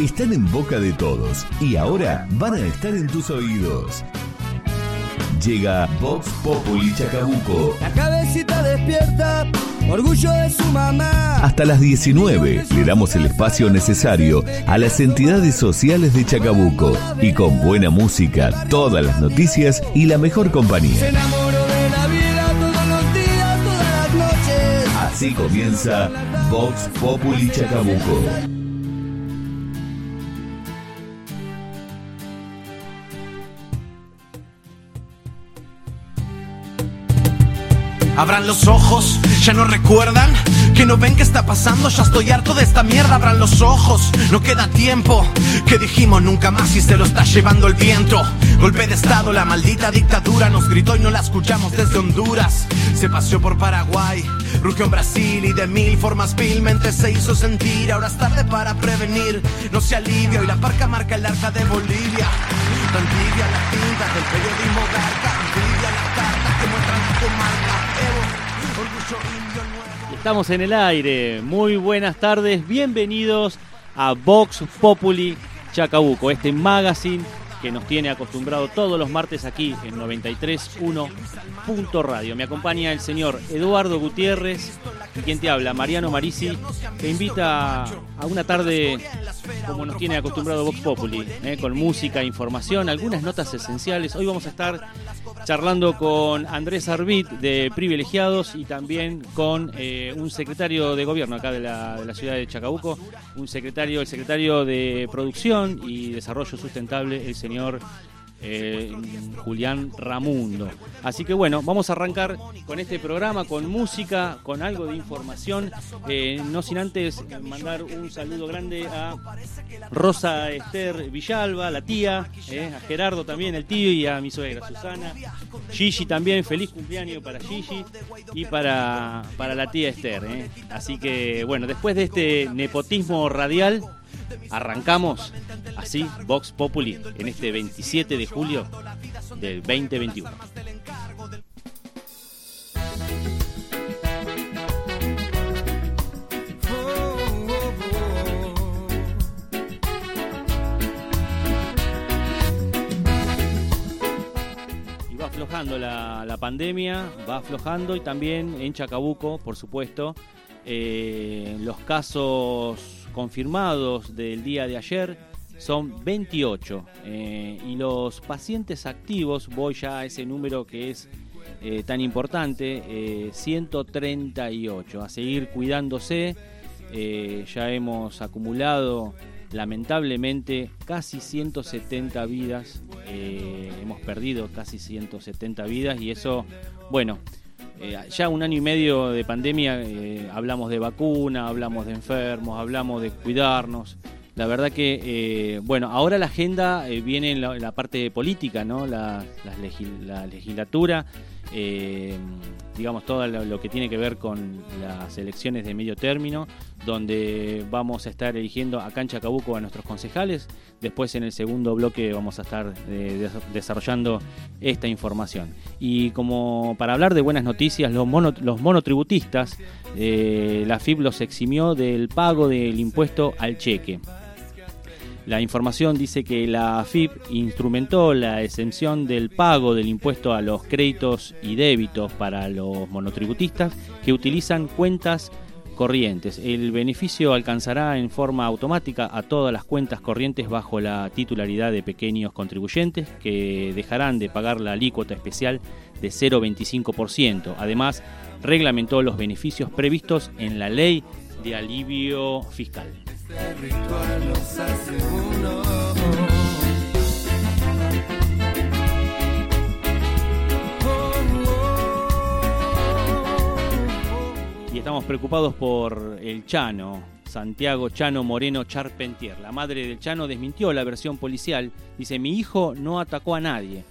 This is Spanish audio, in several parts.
están en boca de todos y ahora van a estar en tus oídos. Llega Vox Populi Chacabuco. La cabecita despierta, orgullo de su mamá. Hasta las 19 le damos el espacio necesario a las entidades sociales de Chacabuco y con buena música, todas las noticias y la mejor Se compañía. enamoró de la vida todos los días, todas las noches. Así comienza Vox Populi Chacabuco. Abran los ojos, ya no recuerdan que no ven qué está pasando, ya estoy harto de esta mierda. Abran los ojos, no queda tiempo. Que dijimos nunca más y se lo está llevando el viento. Golpe de estado, la maldita dictadura nos gritó y no la escuchamos desde Honduras. Se paseó por Paraguay, rugió en Brasil y de mil formas vilmente se hizo sentir. Ahora es tarde para prevenir, no se alivia y la parca marca el arca de Bolivia. Tan tibia la tinta del periodismo garca, tibia las cartas que muestran la comarca. Estamos en el aire. Muy buenas tardes. Bienvenidos a Vox Populi Chacabuco, este magazine que nos tiene acostumbrado todos los martes aquí en 93.1 Punto Radio. Me acompaña el señor Eduardo Gutiérrez y quien te habla, Mariano Marisi, te invita a una tarde como nos tiene acostumbrado Vox Populi, eh, con música, información, algunas notas esenciales. Hoy vamos a estar charlando con Andrés Arbit de Privilegiados y también con eh, un secretario de gobierno acá de la, de la ciudad de Chacabuco, un secretario, el secretario de Producción y Desarrollo Sustentable, el señor eh, Julián Ramundo. Así que bueno, vamos a arrancar con este programa, con música, con algo de información, eh, no sin antes mandar un saludo grande a Rosa Esther Villalba, la tía, eh, a Gerardo también, el tío, y a mi suegra Susana. Gigi también, feliz cumpleaños para Gigi y para, para la tía Esther. Así que bueno, después de este nepotismo radial, arrancamos así Vox Populi en este 27 de julio del 2021. Y va aflojando la, la pandemia, va aflojando y también en Chacabuco, por supuesto, eh, los casos confirmados del día de ayer son 28 eh, y los pacientes activos, voy ya a ese número que es eh, tan importante, eh, 138, a seguir cuidándose, ya hemos acumulado lamentablemente casi 170 vidas, hemos perdido casi 170 vidas y eso, bueno, eh, ya un año y medio de pandemia eh, hablamos de vacuna, hablamos de enfermos, hablamos de cuidarnos. La verdad que, eh, bueno, ahora la agenda viene en la, parte política, ¿no? La, la legislatura, eh, digamos, todo lo, que tiene que ver con las elecciones de medio término, donde vamos a estar eligiendo acá en Chacabuco a nuestros concejales. Después en el segundo bloque vamos a estar eh, des- desarrollando esta información. Y como para hablar de buenas noticias, los, mono- los monotributistas, eh, la FIP los eximió del pago del impuesto al cheque. La información dice que la AFIP instrumentó la exención del pago del impuesto a los créditos y débitos para los monotributistas que utilizan cuentas corrientes. El beneficio alcanzará en forma automática a todas las cuentas corrientes bajo la titularidad de pequeños contribuyentes que dejarán de pagar la alícuota especial de 0,25%. Además, reglamentó los beneficios previstos en la ley de alivio fiscal. Y estamos preocupados por el Chano, Santiago Chano Moreno Charpentier. La madre del Chano desmintió la versión policial. Dice, mi hijo no atacó a nadie.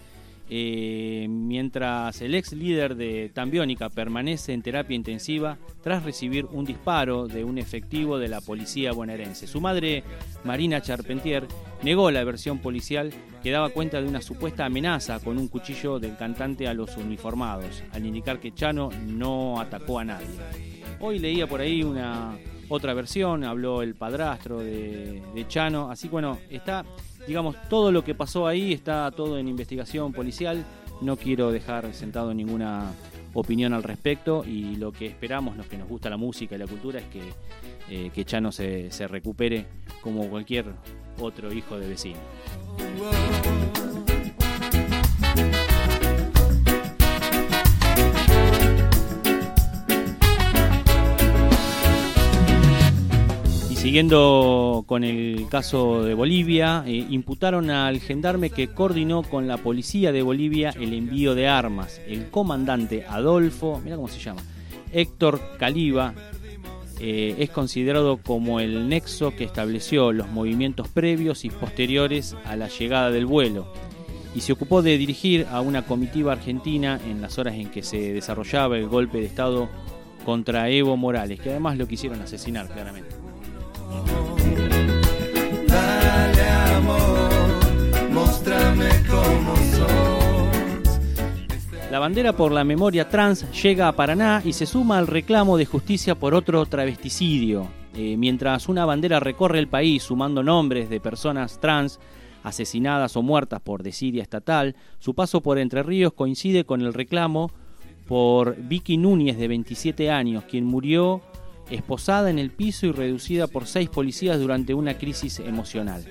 Eh, mientras el ex líder de Tambiónica permanece en terapia intensiva tras recibir un disparo de un efectivo de la policía bonaerense. Su madre, Marina Charpentier, negó la versión policial que daba cuenta de una supuesta amenaza con un cuchillo del cantante a los uniformados, al indicar que Chano no atacó a nadie. Hoy leía por ahí una, otra versión, habló el padrastro de, de Chano, así bueno, está, digamos, todo lo que pasó ahí está todo en investigación policial, no quiero dejar sentado ninguna opinión al respecto y lo que esperamos, los que nos gusta la música y la cultura, es que, eh, que Chano se, se recupere como cualquier otro hijo de vecino. Siguiendo con el caso de Bolivia, eh, imputaron al gendarme que coordinó con la policía de Bolivia el envío de armas. El comandante Adolfo, mira cómo se llama, Héctor Caliba, eh, es considerado como el nexo que estableció los movimientos previos y posteriores a la llegada del vuelo y se ocupó de dirigir a una comitiva argentina en las horas en que se desarrollaba el golpe de Estado contra Evo Morales, que además lo quisieron asesinar claramente. Amor, mostrame cómo. La bandera por la memoria trans llega a Paraná y se suma al reclamo de justicia por otro travesticidio. Eh, mientras una bandera recorre el país sumando nombres de personas trans asesinadas o muertas por desidia estatal, su paso por Entre Ríos coincide con el reclamo por Vicky Núñez de 27 años, quien murió esposada en el piso y reducida por seis policías durante una crisis emocional.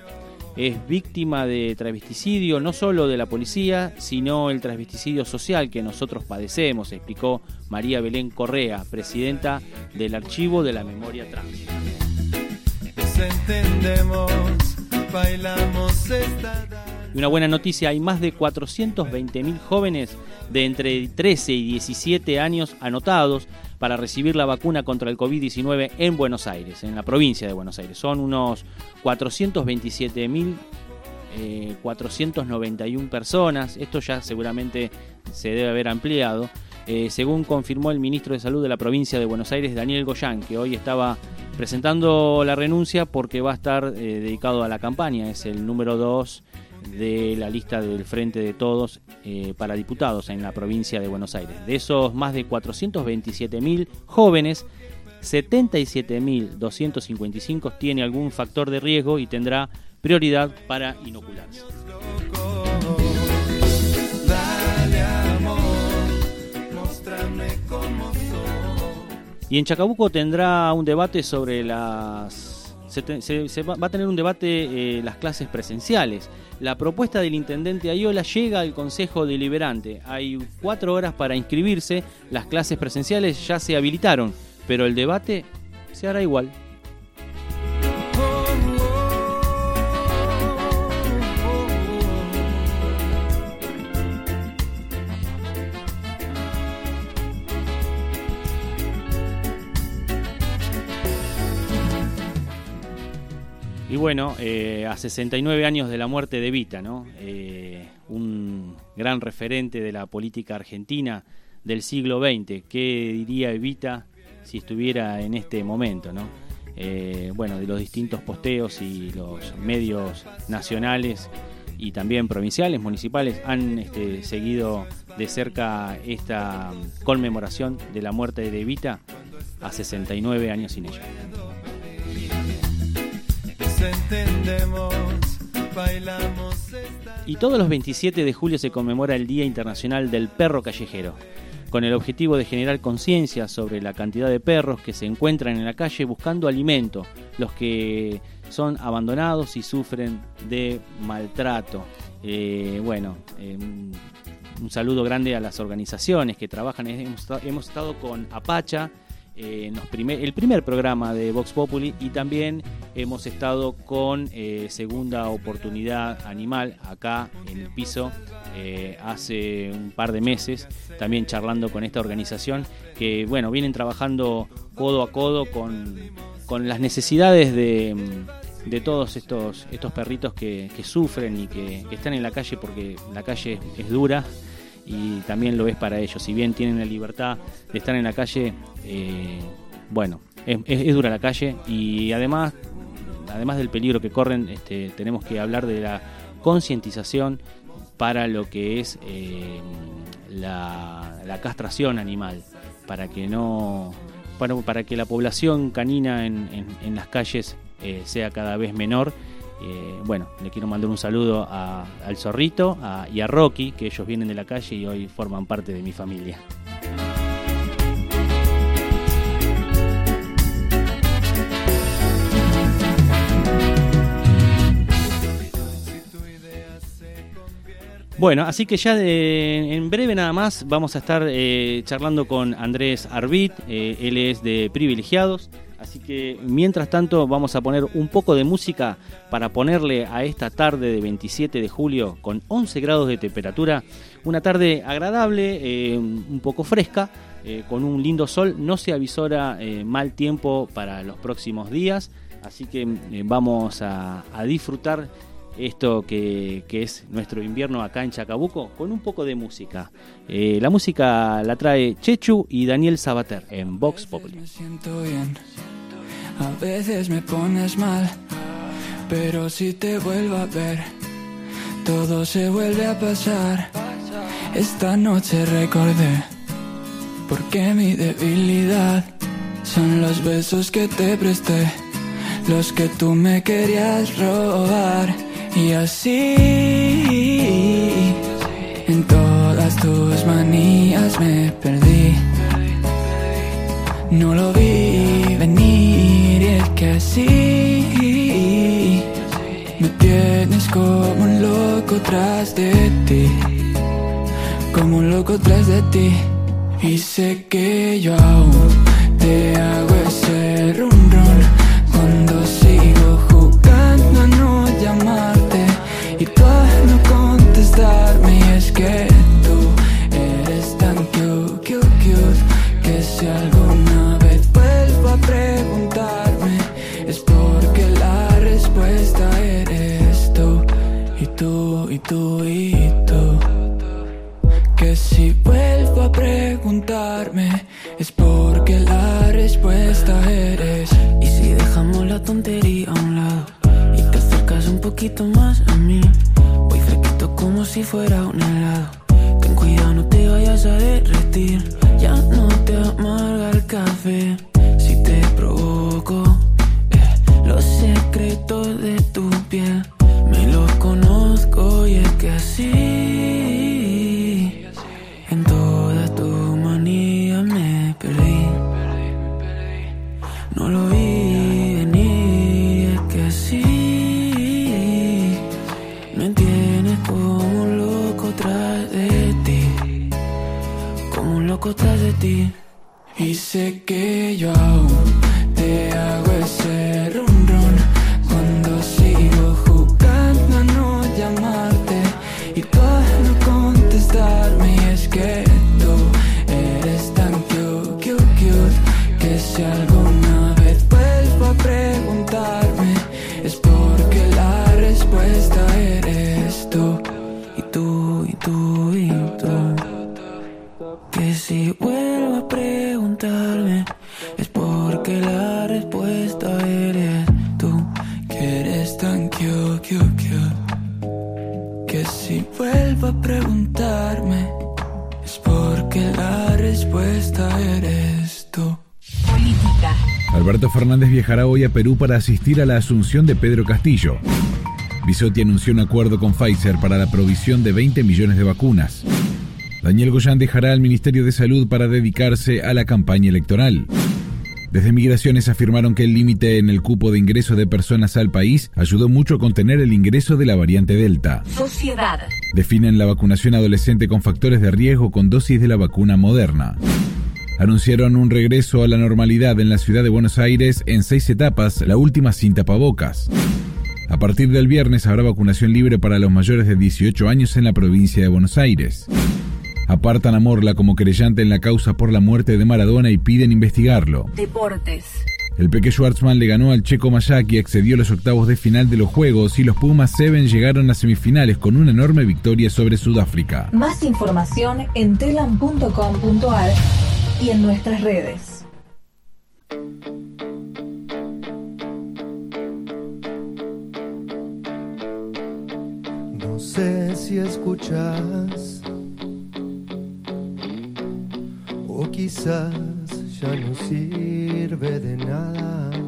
Es víctima de travesticidio no solo de la policía, sino el travesticidio social que nosotros padecemos, explicó María Belén Correa, presidenta del Archivo de la Memoria Trans. Entendemos, bailamos esta Y una buena noticia, hay más de 420.000 jóvenes de entre 13 y 17 años anotados para recibir la vacuna contra el COVID-19 en Buenos Aires, en la provincia de Buenos Aires. Son unos 427.000 eh, 491 personas. Esto ya seguramente se debe haber ampliado. Eh, según confirmó el ministro de Salud de la provincia de Buenos Aires, Daniel Goyán, que hoy estaba presentando la renuncia porque va a estar eh, dedicado a la campaña. Es el número 2 de la lista del Frente de Todos eh, para diputados en la provincia de Buenos Aires. De esos más de 427.000 jóvenes, 77.255 tiene algún factor de riesgo y tendrá prioridad para inocularse. Y en Chacabuco tendrá un debate sobre las... Se, va a tener un debate eh, las clases presenciales. La propuesta del intendente Ayola llega al Consejo Deliberante. Hay cuatro horas para inscribirse. Las clases presenciales ya se habilitaron, pero el debate se hará igual. Y bueno, eh, a 69 años de la muerte de Evita, ¿no? Eh, un gran referente de la política argentina del siglo XX. ¿Qué diría Evita si estuviera en este momento, ¿no? Eh, bueno, de los distintos posteos y los medios nacionales y también provinciales, municipales, han este, seguido de cerca esta conmemoración de la muerte de Evita a 69 años sin ella. Entendemos, bailamos Y todos los 27 de julio se conmemora el Día Internacional del Perro Callejero, con el objetivo de generar conciencia sobre la cantidad de perros que se encuentran en la calle buscando alimento, los que son abandonados y sufren de maltrato. Eh, bueno, eh, un- saludo grande a las organizaciones que trabajan. Hemos, hemos estado con Apacha, el primer programa de Vox Populi y también hemos estado con eh, Segunda Oportunidad Animal acá en el piso eh, hace un par de meses, también charlando con esta organización que bueno, vienen trabajando codo a codo con, con las necesidades de, de todos estos, estos perritos que, que sufren y que están en la calle porque la calle es dura y también lo es para ellos. Si bien tienen la libertad de estar en la calle, eh, bueno, es, dura la calle y además, además del peligro que corren, este, tenemos que hablar de la concientización para lo que es eh, la, castración animal, para que no, para que la población canina en, en- en las calles eh, sea cada vez menor. Eh, bueno, le quiero mandar un saludo al zorrito y a Rocky, que ellos vienen de la calle y hoy forman parte de mi familia. Bueno, así que ya en breve nada más vamos a estar eh, charlando con Andrés Arbit, eh, él es de Privilegiados, así que mientras tanto vamos a poner un poco de música para ponerle a esta tarde de 27 de julio con 11 grados de temperatura, una tarde agradable, eh, un poco fresca, eh, con un lindo sol, no se avisora eh, mal tiempo para los próximos días, así que vamos a disfrutar esto que, que es nuestro invierno acá en Chacabuco con un poco de música. Eh, la música la trae Chechu y Daniel Sabater en Vox Populi. Me siento bien, a veces me pones mal, pero si te vuelvo a ver, todo se vuelve a pasar. Esta noche recordé, porque mi debilidad son los besos que te presté, los que tú me querías robar. Y así, en todas tus manías me perdí. No lo vi venir y es que así me tienes como un loco tras de ti, como un loco tras de ti. Y sé que yo aún te hago ese la respuesta eres tú y tú y tú y tú. Que si vuelvo a preguntarme es porque la respuesta eres tú, que eres tan cute, cute, cute. Que si vuelvo a preguntarme es porque la respuesta eres tú. Política. Alberto Fernández viajará hoy a Perú para asistir a la asunción de Pedro Castillo. Bisotti anunció un acuerdo con Pfizer para la provisión de 20 millones de vacunas. Daniel Goyán dejará al Ministerio de Salud para dedicarse a la campaña electoral. Desde Migraciones afirmaron que el límite en el cupo de ingreso de personas al país ayudó mucho a contener el ingreso de la variante Delta. Sociedad. Definen la vacunación adolescente con factores de riesgo con dosis de la vacuna moderna. Anunciaron un regreso a la normalidad en la ciudad de Buenos Aires en seis etapas, la última sin tapabocas. A partir del viernes habrá vacunación libre para los mayores de 18 años en la provincia de Buenos Aires. Apartan a Morla como querellante en la causa por la muerte de Maradona y piden investigarlo. Deportes. El Peque Schwartzman le ganó al checo Mayaki, accedió a los octavos de final de los Juegos y los Pumas Seven llegaron a semifinales con una enorme victoria sobre Sudáfrica. Más información en telam.com.ar y en nuestras redes. Si escuchas o quizás ya no sirve de nada.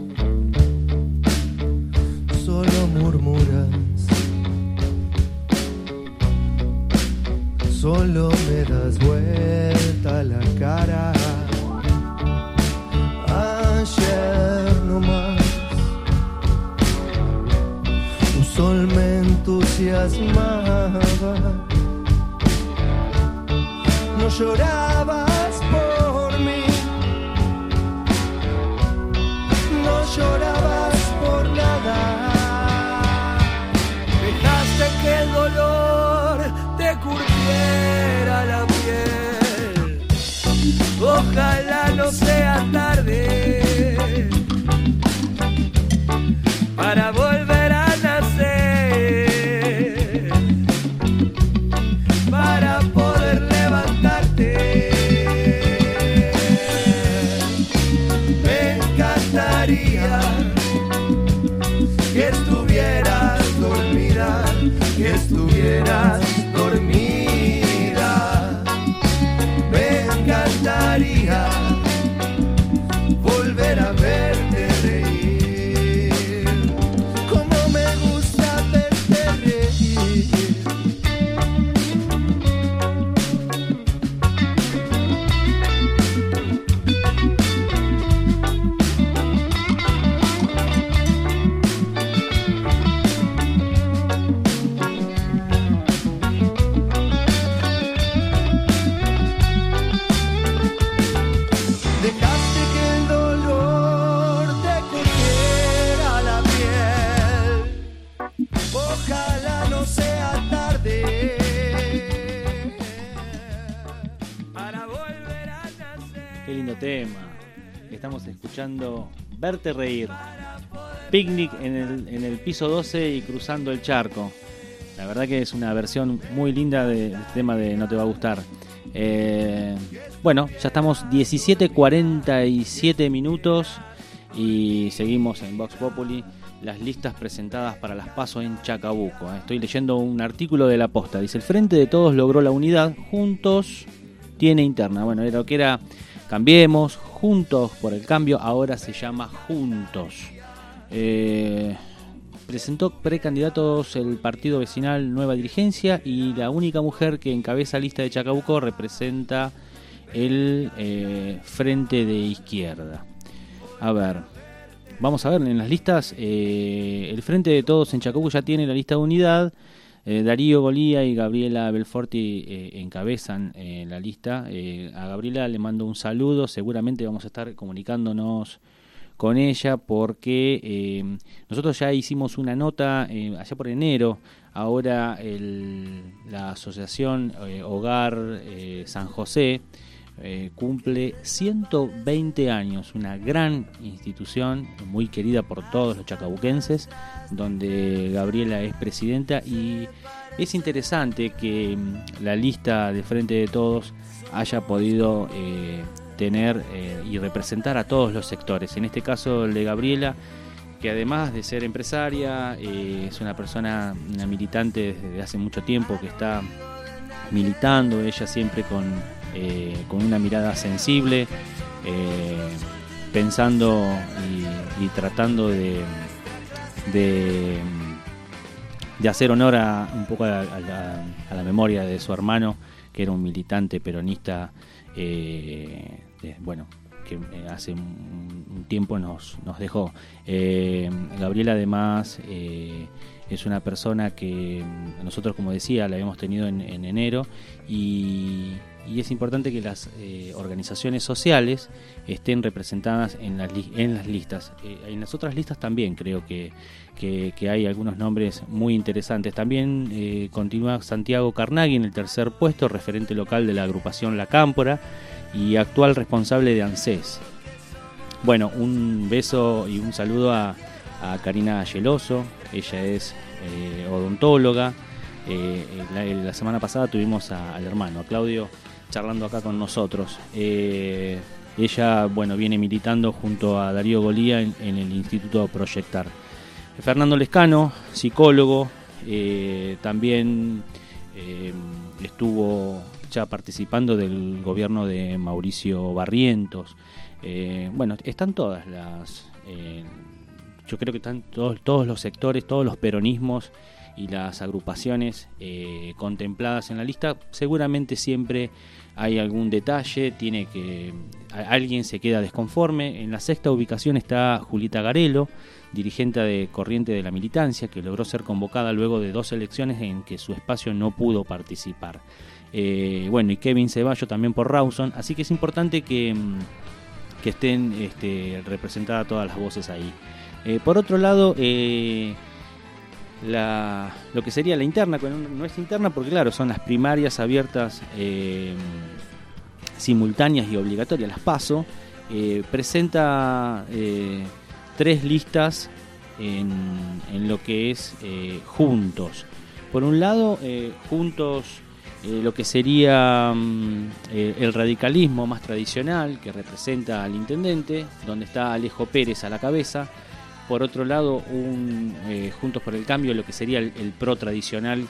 Reír. Picnic en el, en el piso 12 y cruzando el charco. La verdad que es una versión muy linda del tema de No te va a gustar. Eh, bueno, ya estamos 17.47 minutos y seguimos en Vox Populi las listas presentadas para las pasos en Chacabuco. Eh, Estoy leyendo un artículo de la posta. Dice, el Frente de Todos logró la unidad, juntos tiene interna. Bueno, era lo que era Cambiemos, Juntos por el Cambio, ahora se llama Juntos. Eh, presentó precandidatos el partido vecinal Nueva Dirigencia y la única mujer que encabeza lista de Chacabuco representa el eh, Frente de Izquierda. A ver, vamos a ver en las listas. eh, el Frente de Todos en Chacabuco ya tiene la lista de unidad. Eh, Darío Golía y Gabriela Belforti eh, encabezan eh, la lista. A Gabriela le mando un saludo. Seguramente vamos a estar comunicándonos con ella porque nosotros ya hicimos una nota allá por enero. Ahora el- la asociación Hogar San José eh, cumple 120 años, una gran institución muy querida por todos los chacabuquenses, donde Gabriela es presidenta y es interesante que mm, la lista de Frente de Todos haya podido eh, tener eh, y representar a todos los sectores. En este caso el de Gabriela, que además de ser empresaria, es una persona, una militante desde hace mucho tiempo que está militando, ella siempre con, eh, con una mirada sensible, eh, pensando y, tratando de, de, hacer honor a, un poco a, la- memoria de su hermano, que era un militante peronista, eh, bueno, que hace un, tiempo nos, nos dejó. Gabriela además es una persona que nosotros, como decía, la habíamos tenido en, en enero y, y es importante que las eh, organizaciones sociales estén representadas en las, en las listas. Eh, en las otras listas también creo que, que, hay algunos nombres muy interesantes. También eh, continúa Santiago Carnaghi en el tercer puesto, referente local de la agrupación La Cámpora y actual responsable de ANSES. Bueno, un beso y un saludo a, Karina Geloso, ella es odontóloga. La, semana pasada tuvimos al hermano, Claudio, charlando acá con nosotros. Eh, ella, bueno, viene militando junto a Darío Golía en, el Instituto Proyectar. Fernando Lescano, psicólogo, eh, también eh, estuvo ya participando del gobierno de Mauricio Barrientos. Bueno, están todas las... Yo creo que están todos los sectores, todos los peronismos y las agrupaciones eh, contempladas en la lista. Seguramente siempre hay algún detalle, tiene que alguien se queda desconforme. En la sexta ubicación está Julita Garelo, dirigente de corriente de la militancia, que logró ser convocada luego de dos elecciones en que su espacio no pudo participar. bueno, y Kevin Ceballo también por Rawson, así que es importante que, mm, que estén este, representadas todas las voces ahí. Eh, por otro lado, eh, lo que sería la interna, no es interna porque claro, son las primarias abiertas, eh, simultáneas y obligatorias, las paso, presenta tres listas en, en, lo que es Juntos. Por un lado, Juntos eh, lo que sería mm, eh, el radicalismo más tradicional que representa al intendente, donde está Alejo Pérez a la cabeza. Por otro lado, eh, Juntos por el Cambio, lo que sería el, pro tradicional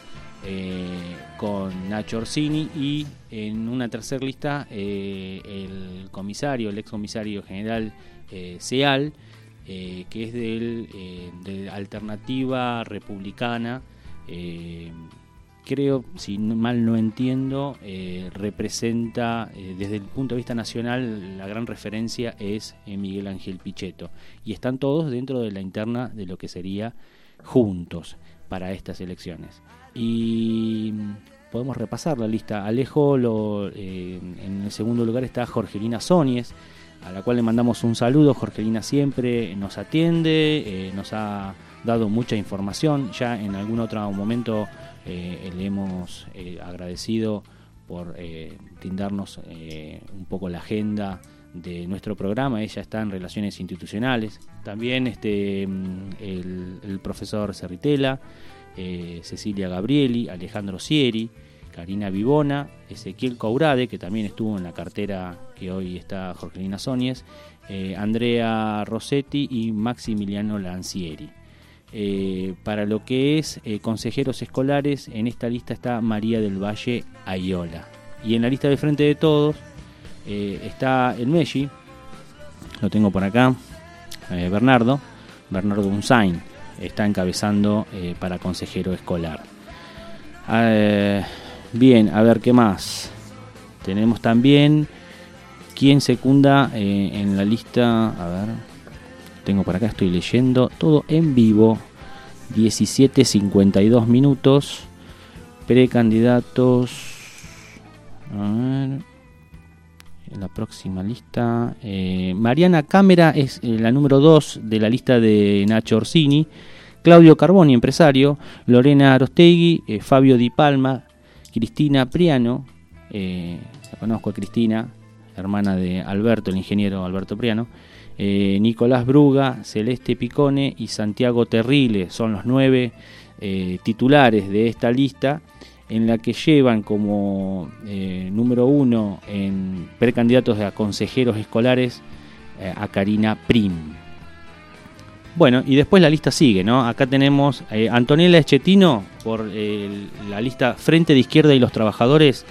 con Nacho Orsini y en una tercera lista el comisario, el ex comisario general Seal, que es del, de Alternativa Republicana creo, si mal no entiendo, eh, representa eh, desde el punto de vista nacional la gran referencia es eh, Miguel Ángel Pichetto y están todos dentro de la interna de lo que sería juntos para estas elecciones. Y mm, podemos repasar la lista. Alejo, lo, en el segundo lugar está Jorgelina Sonies, a la cual le mandamos un saludo. Jorgelina siempre nos atiende, nos ha dado mucha información. Ya en algún otro momento eh, le hemos eh, agradecido por eh, brindarnos un poco la agenda de nuestro programa. Ella está en relaciones institucionales. También este, mm, el, profesor Cerritela, Cecilia Gabrieli, Alejandro Sieri, Karina Vivona, Ezequiel Courade, que también estuvo en la cartera que hoy está Jorgelina Sóñez, Andrea Rossetti y Maximiliano Lancieri. Eh, para lo que es eh, consejeros escolares, en esta lista está María del Valle Ayola. Y en la lista de frente de todos eh, está el Messi, lo tengo por acá, Bernardo, Bernardo Unzain, está encabezando para consejero escolar. bien, a ver qué más. Tenemos también quien secunda en la lista, a ver, tengo por acá, estoy leyendo todo en vivo. 17.52 minutos. Precandidatos. A ver. En la próxima lista. Eh, Mariana Cámara es eh, la número 2 de la lista de Nacho Orsini. Claudio Carboni, empresario. Lorena Arostegui. Eh, Fabio Di Palma. Cristina Priano. conozco a Cristina, hermana de Alberto, el ingeniero Alberto Priano. Eh, Nicolás Bruga, Celeste Picone y Santiago Terrile son los nueve eh, titulares de esta lista en la que llevan como eh, número uno en precandidatos a consejeros escolares a Karina Prim. Bueno, y después la lista sigue, ¿no? Acá tenemos Antonella Eschetino por la lista Frente de Izquierda y los Trabajadores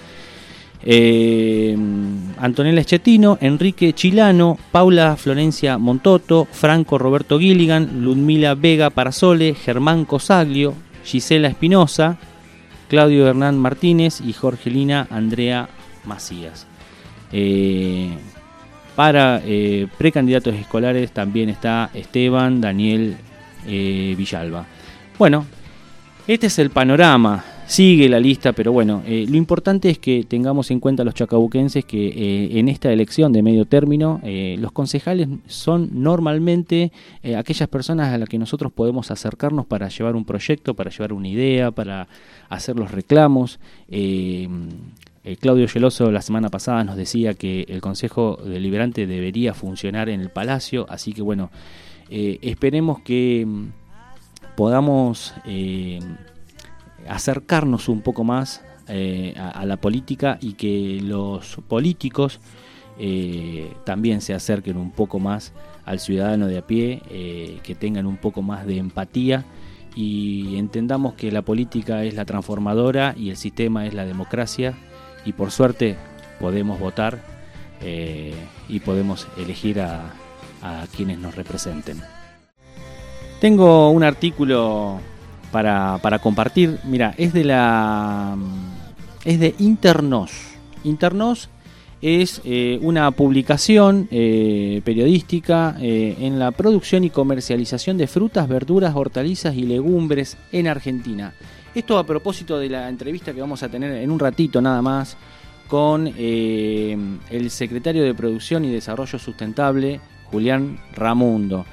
eh, Antonella Eschetino, Enrique Chilano, Paula Florencia Montoto, Franco Roberto Gilligan, Ludmila Vega Parasole, Germán Cosaglio, Gisela Espinosa, Claudio Hernán Martínez y Jorgelina Andrea Macías. Eh, para eh, precandidatos escolares también está Esteban Daniel Villalba. Bueno, este es el panorama Sigue la lista, pero bueno, eh, lo importante es que tengamos en cuenta los chacabuquenses que eh, en esta elección de medio término eh, los concejales son normalmente aquellas personas a las que nosotros podemos acercarnos para llevar un proyecto, para llevar una idea, para hacer los reclamos. Claudio Geloso la semana pasada nos decía que el Consejo Deliberante debería funcionar en el Palacio, así que bueno, esperemos que mm, podamos acercarnos un poco más eh, a, la política y que los políticos eh, también se acerquen un poco más al ciudadano de a pie, eh, que tengan un poco más de empatía y entendamos que la política es la transformadora y el sistema es la democracia y por suerte podemos votar y podemos elegir a quienes nos representen. Tengo un artículo para, para compartir. Mira, es de la. Es de Internos. Internos es eh, una publicación eh, periodística eh, en la producción y comercialización de frutas, verduras, hortalizas y legumbres en Argentina. Esto a propósito de la entrevista que vamos a tener en un ratito nada más con el secretario de Producción y Desarrollo Sustentable, Julián Ramundo.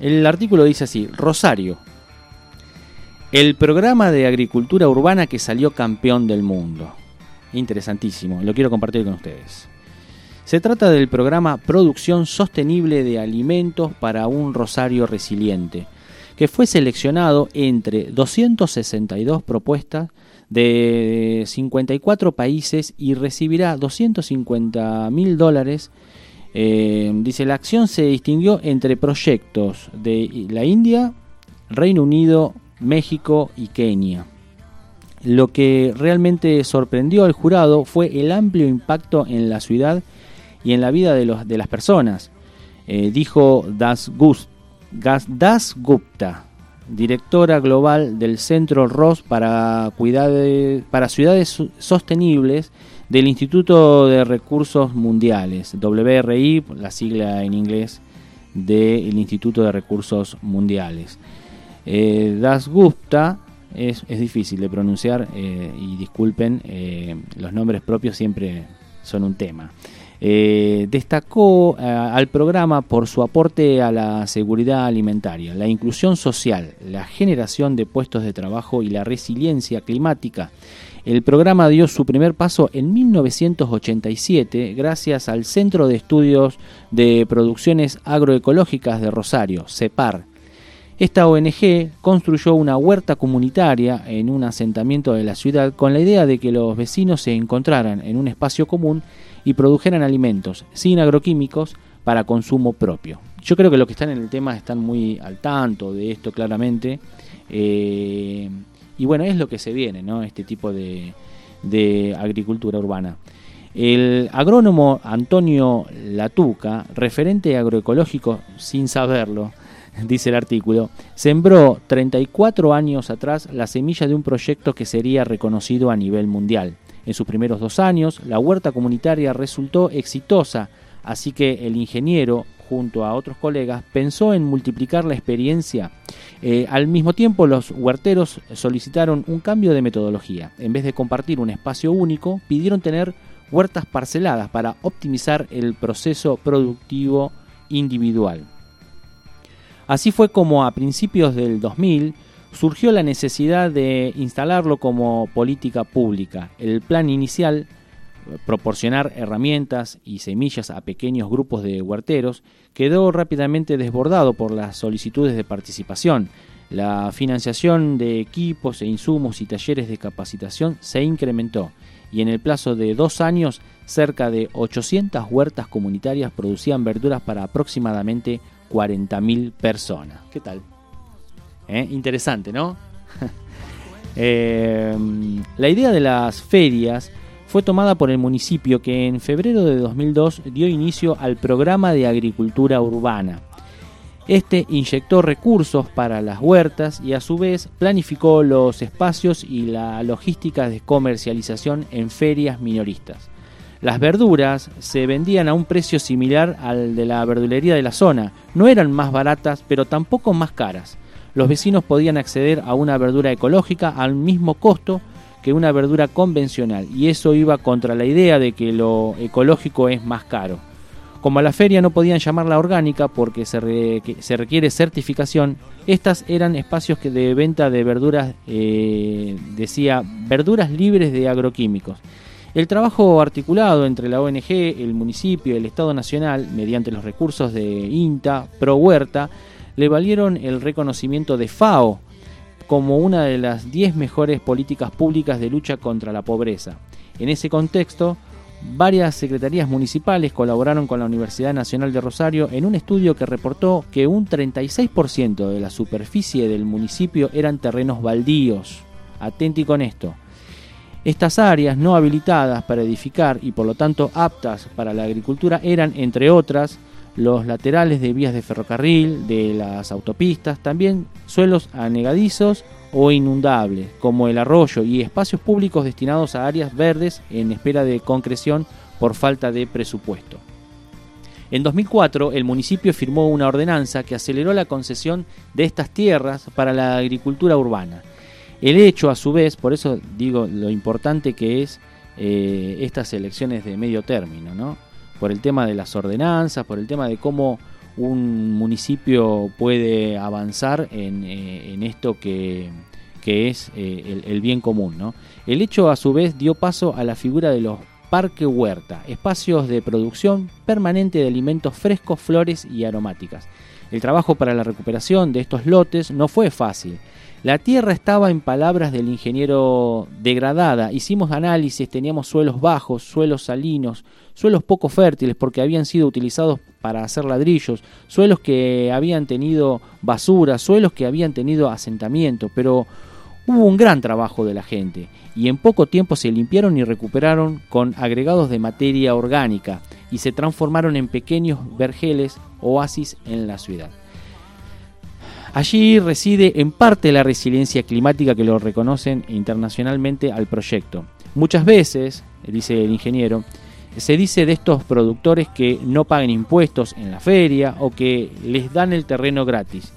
El artículo dice así, Rosario, el programa de agricultura urbana que salió campeón del mundo interesantísimo, lo quiero compartir con ustedes. Se trata del programa Producción Sostenible de Alimentos para un Rosario Resiliente, que fue seleccionado entre 262 propuestas de 54 países y recibirá 250 mil dólares. Eh, dice, la acción se distinguió entre proyectos de la India, Reino Unido, México y Kenia. Lo que realmente sorprendió al jurado fue el amplio impacto en la ciudad y en la vida de, las personas, eh, dijo Das, Gupta, directora global del Centro Ross para Ciudades Sostenibles del Instituto de Recursos Mundiales, WRI, la sigla en inglés del Instituto de Recursos Mundiales. Eh, das Gupta es, difícil de pronunciar eh, y disculpen, eh, los nombres propios siempre son un tema. Eh, destacó al programa por su aporte a la seguridad alimentaria, la inclusión social, la generación de puestos de trabajo y la resiliencia climática. El programa dio su primer paso en 1987 gracias al Centro de Estudios de Producciones Agroecológicas de Rosario, CEPAR, esta ONG construyó una huerta comunitaria en un asentamiento de la ciudad con la idea de que los vecinos se encontraran en un espacio común y produjeran alimentos sin agroquímicos para consumo propio. Yo creo que los que están en el tema están muy al tanto de esto claramente. Eh, y bueno, es lo que se viene, ¿no? Este tipo de, agricultura urbana. El agrónomo Antonio Latuca, referente agroecológico sin saberlo, dice el artículo, sembró 34 años atrás la semilla de un proyecto que sería reconocido a nivel mundial. En sus primeros dos años, la huerta comunitaria resultó exitosa, así que el ingeniero, junto a otros colegas, pensó en multiplicar la experiencia. Eh, al mismo tiempo, los huerteros solicitaron un cambio de metodología. En vez de compartir un espacio único, pidieron tener huertas parceladas para optimizar el proceso productivo individual. Así fue como a principios del 2000 surgió la necesidad de instalarlo como política pública. El plan inicial, proporcionar herramientas y semillas a pequeños grupos de huerteros, quedó rápidamente desbordado por las solicitudes de participación. La financiación de equipos e insumos y talleres de capacitación se incrementó y en el plazo de dos años cerca de 800 huertas comunitarias producían verduras para aproximadamente 40.000 personas. ¿Qué tal? ¿Eh? Interesante, ¿no? Em, la idea de las ferias fue tomada por el municipio que en febrero de 2002 dio inicio al programa de agricultura urbana. Este inyectó recursos para las huertas y a su vez planificó los espacios y la logística de comercialización en ferias minoristas. Las verduras se vendían a un precio similar al de la verdulería de la zona. No eran más baratas, pero tampoco más caras. Los vecinos podían acceder a una verdura ecológica al mismo costo que una verdura convencional, y eso iba contra la idea de que lo ecológico es más caro. Como a la feria no podían llamarla orgánica porque se, requiere certificación, estas eran espacios de venta de verduras, eh, decía, verduras libres de agroquímicos. El trabajo articulado entre la ONG, el municipio y el Estado Nacional, mediante los recursos de INTA, Pro Huerta, le valieron el reconocimiento de FAO como una de las 10 mejores políticas públicas de lucha contra la pobreza. En ese contexto, varias secretarías municipales colaboraron con la Universidad Nacional de Rosario en un estudio que reportó que un 36% de la superficie del municipio eran terrenos baldíos. Atenti con esto. Estas áreas no habilitadas para edificar y por lo tanto aptas para la agricultura eran, entre otras, los laterales de vías de ferrocarril, de las autopistas, también suelos anegadizos o inundables, como el arroyo y espacios públicos destinados a áreas verdes en espera de concreción por falta de presupuesto. En 2004, el municipio firmó una ordenanza que aceleró la concesión de estas tierras para la agricultura urbana. El hecho, a su vez, por eso digo lo importante que es eh, estas elecciones de medio término, ¿no? Por el tema de las ordenanzas, por el tema de cómo un municipio puede avanzar en, eh, esto que, es eh, el, bien común. ¿no? El hecho a su vez dio paso a la figura de los parque huerta, espacios de producción permanente de alimentos frescos, flores y aromáticas. El trabajo para la recuperación de estos lotes no fue fácil. La tierra estaba, en palabras del ingeniero, degradada. Hicimos análisis, teníamos suelos bajos, suelos salinos, suelos poco fértiles porque habían sido utilizados para hacer ladrillos, suelos que habían tenido basura, suelos que habían tenido asentamiento, pero hubo un gran trabajo de la gente y en poco tiempo se limpiaron y recuperaron con agregados de materia orgánica y se transformaron en pequeños vergeles oasis en la ciudad. Allí reside en parte la resiliencia climática que lo reconocen internacionalmente al proyecto. Muchas veces, dice el ingeniero, se dice de estos productores que no paguen impuestos en la feria o que les dan el terreno gratis.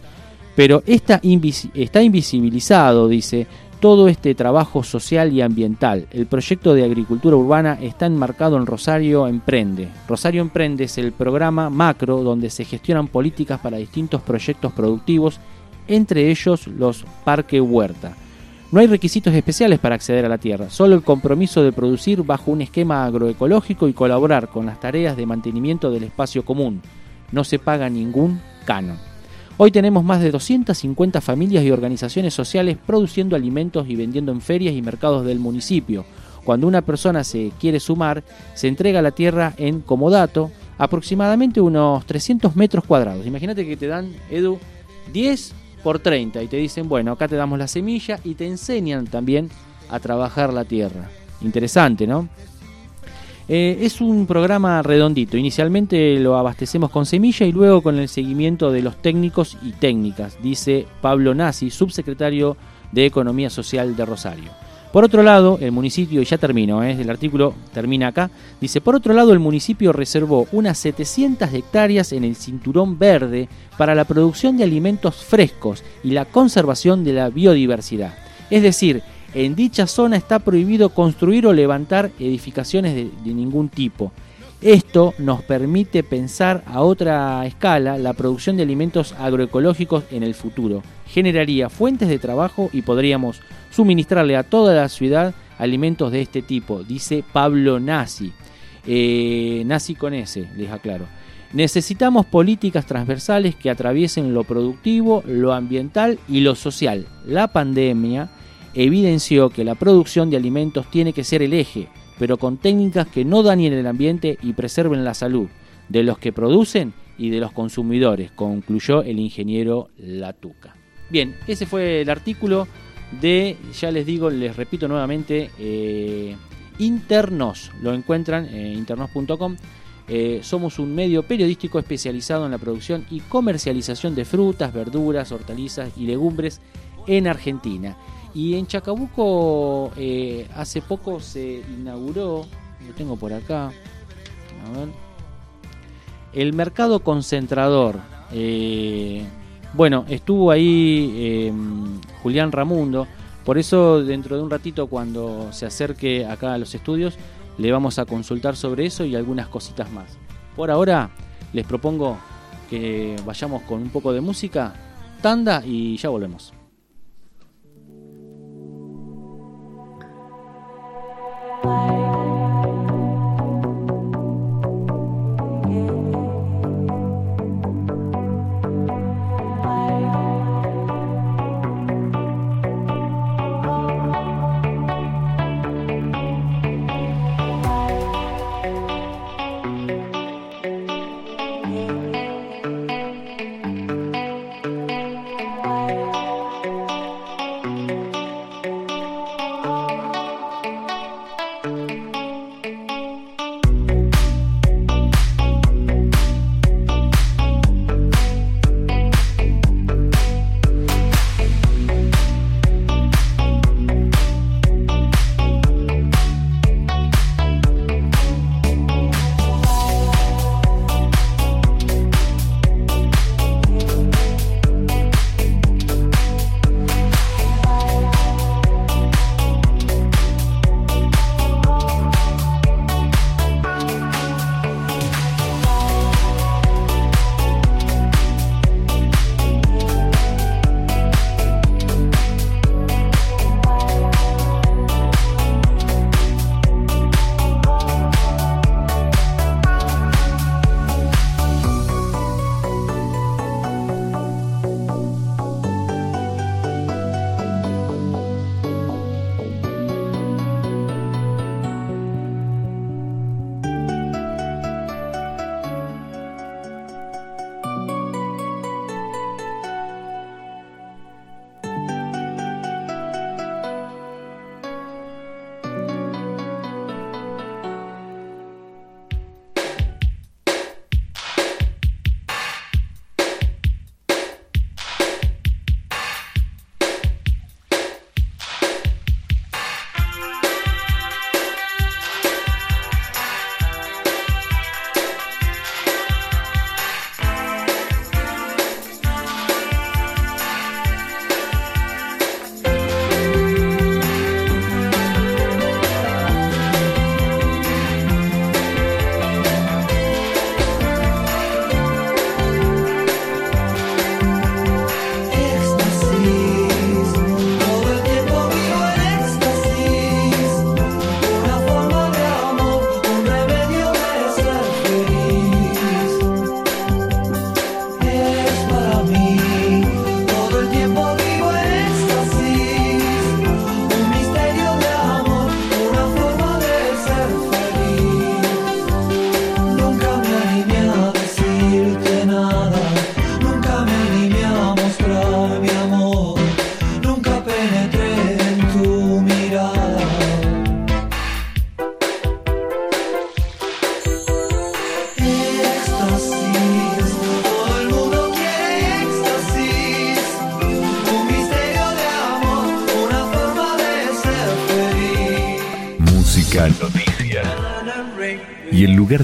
Pero está, invisibilizado, dice, todo este trabajo social y ambiental. El proyecto de agricultura urbana está enmarcado en Rosario Emprende. Rosario Emprende es el programa macro donde se gestionan políticas para distintos proyectos productivos, entre ellos los Parque Huerta. No hay requisitos especiales para acceder a la tierra, solo el compromiso de producir bajo un esquema agroecológico y colaborar con las tareas de mantenimiento del espacio común. No se paga ningún canon. Hoy tenemos más de 250 familias y organizaciones sociales produciendo alimentos y vendiendo en ferias y mercados del municipio. Cuando una persona se quiere sumar, se entrega la tierra en comodato, aproximadamente unos 300 metros cuadrados. Imagínate que te dan, Edu, 10 por 30 y te dicen, bueno, acá te damos la semilla y te enseñan también a trabajar la tierra. Interesante, ¿no? Eh, es un programa redondito. Inicialmente lo abastecemos con semilla y luego con el seguimiento de los técnicos y técnicas, dice Pablo Nasi, subsecretario de Economía Social de Rosario. Por otro lado, el municipio, y ya termino, eh, el artículo termina acá, dice, por otro lado, el municipio reservó unas 700 hectáreas en el cinturón verde para la producción de alimentos frescos y la conservación de la biodiversidad. Es decir, en dicha zona está prohibido construir o levantar edificaciones de, ningún tipo. Esto nos permite pensar a otra escala la producción de alimentos agroecológicos en el futuro. Generaría fuentes de trabajo y podríamos suministrarle a toda la ciudad alimentos de este tipo, dice Pablo Nasi. Eh, Nasi con S, les aclaro. Necesitamos políticas transversales que atraviesen lo productivo, lo ambiental y lo social. La pandemia evidenció que la producción de alimentos tiene que ser el eje, pero con técnicas que no dañen el ambiente y preserven la salud de los que producen y de los consumidores, concluyó el ingeniero Latuca. Bien, ese fue el artículo de, ya les digo, les repito nuevamente, eh, Internos, lo encuentran en internos.com. Eh, somos un medio periodístico especializado en la producción y comercialización de frutas, verduras, hortalizas y legumbres en Argentina. Y en Chacabuco eh, hace poco se inauguró, lo tengo por acá, a ver, el mercado concentrador. Eh, bueno, estuvo ahí em, Julián Ramundo, por eso dentro de un ratito cuando se acerque acá a los estudios le vamos a consultar sobre eso y algunas cositas más. Por ahora les propongo que vayamos con un poco de música, tanda y ya volvemos. life.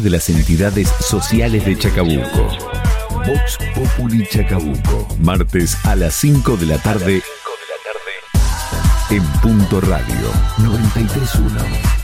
De las entidades sociales de Chacabuco. Vox Populi Chacabuco, martes a las 5 de la tarde en Punto Radio 931.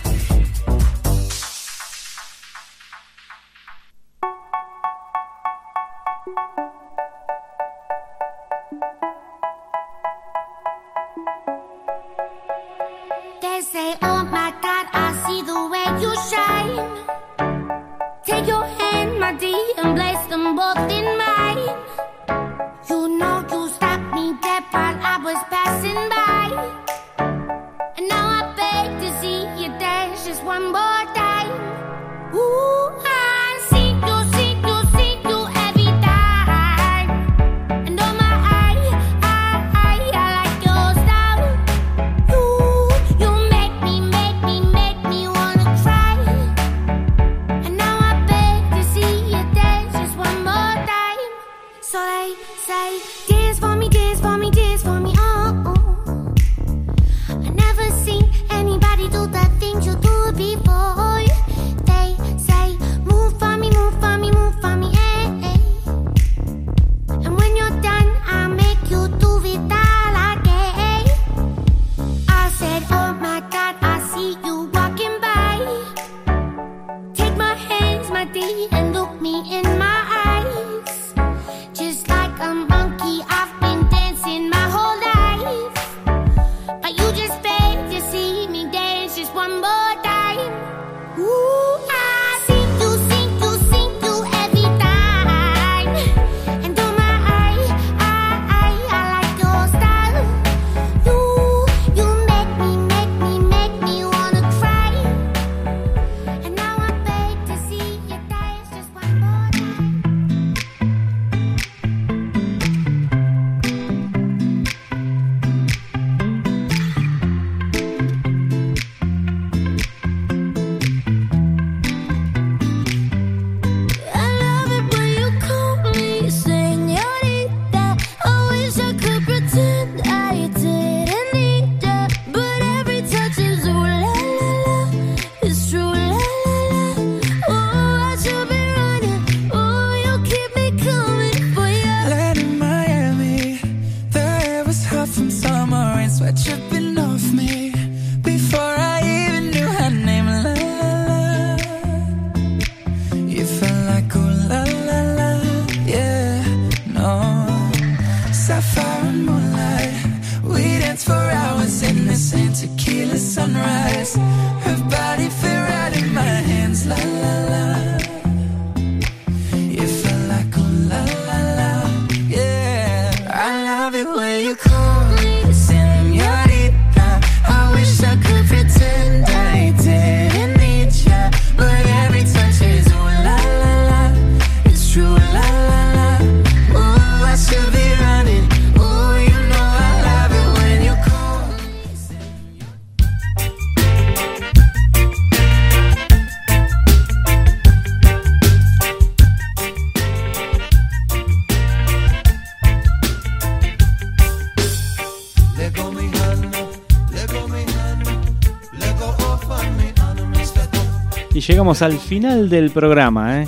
Llegamos al final del programa, ¿eh?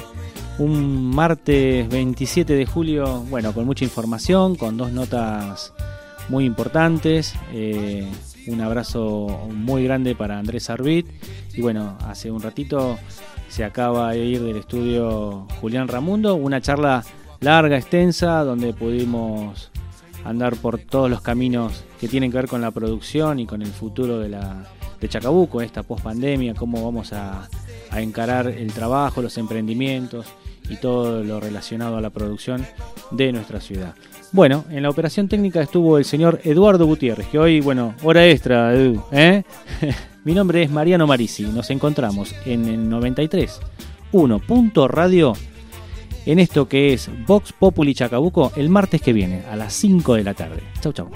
Un martes 27 de julio, bueno, con mucha información, con dos notas muy importantes. Eh, un abrazo muy grande para Andrés Arbit. Y bueno, hace un ratito se acaba de ir del estudio Julián Ramundo, una charla larga, extensa, donde pudimos andar por todos los caminos que tienen que ver con la producción y con el futuro de, la, de Chacabuco, esta post pandemia, cómo vamos a a encarar el trabajo, los emprendimientos y todo lo relacionado a la producción de nuestra ciudad. Bueno, en la operación técnica estuvo el señor Eduardo Gutiérrez, que hoy, bueno, hora extra, ¿eh? Mi nombre es Mariano Marisi, nos encontramos en el 93 Radio en esto que es Vox Populi Chacabuco el martes que viene a las 5 de la tarde. Chau, chau.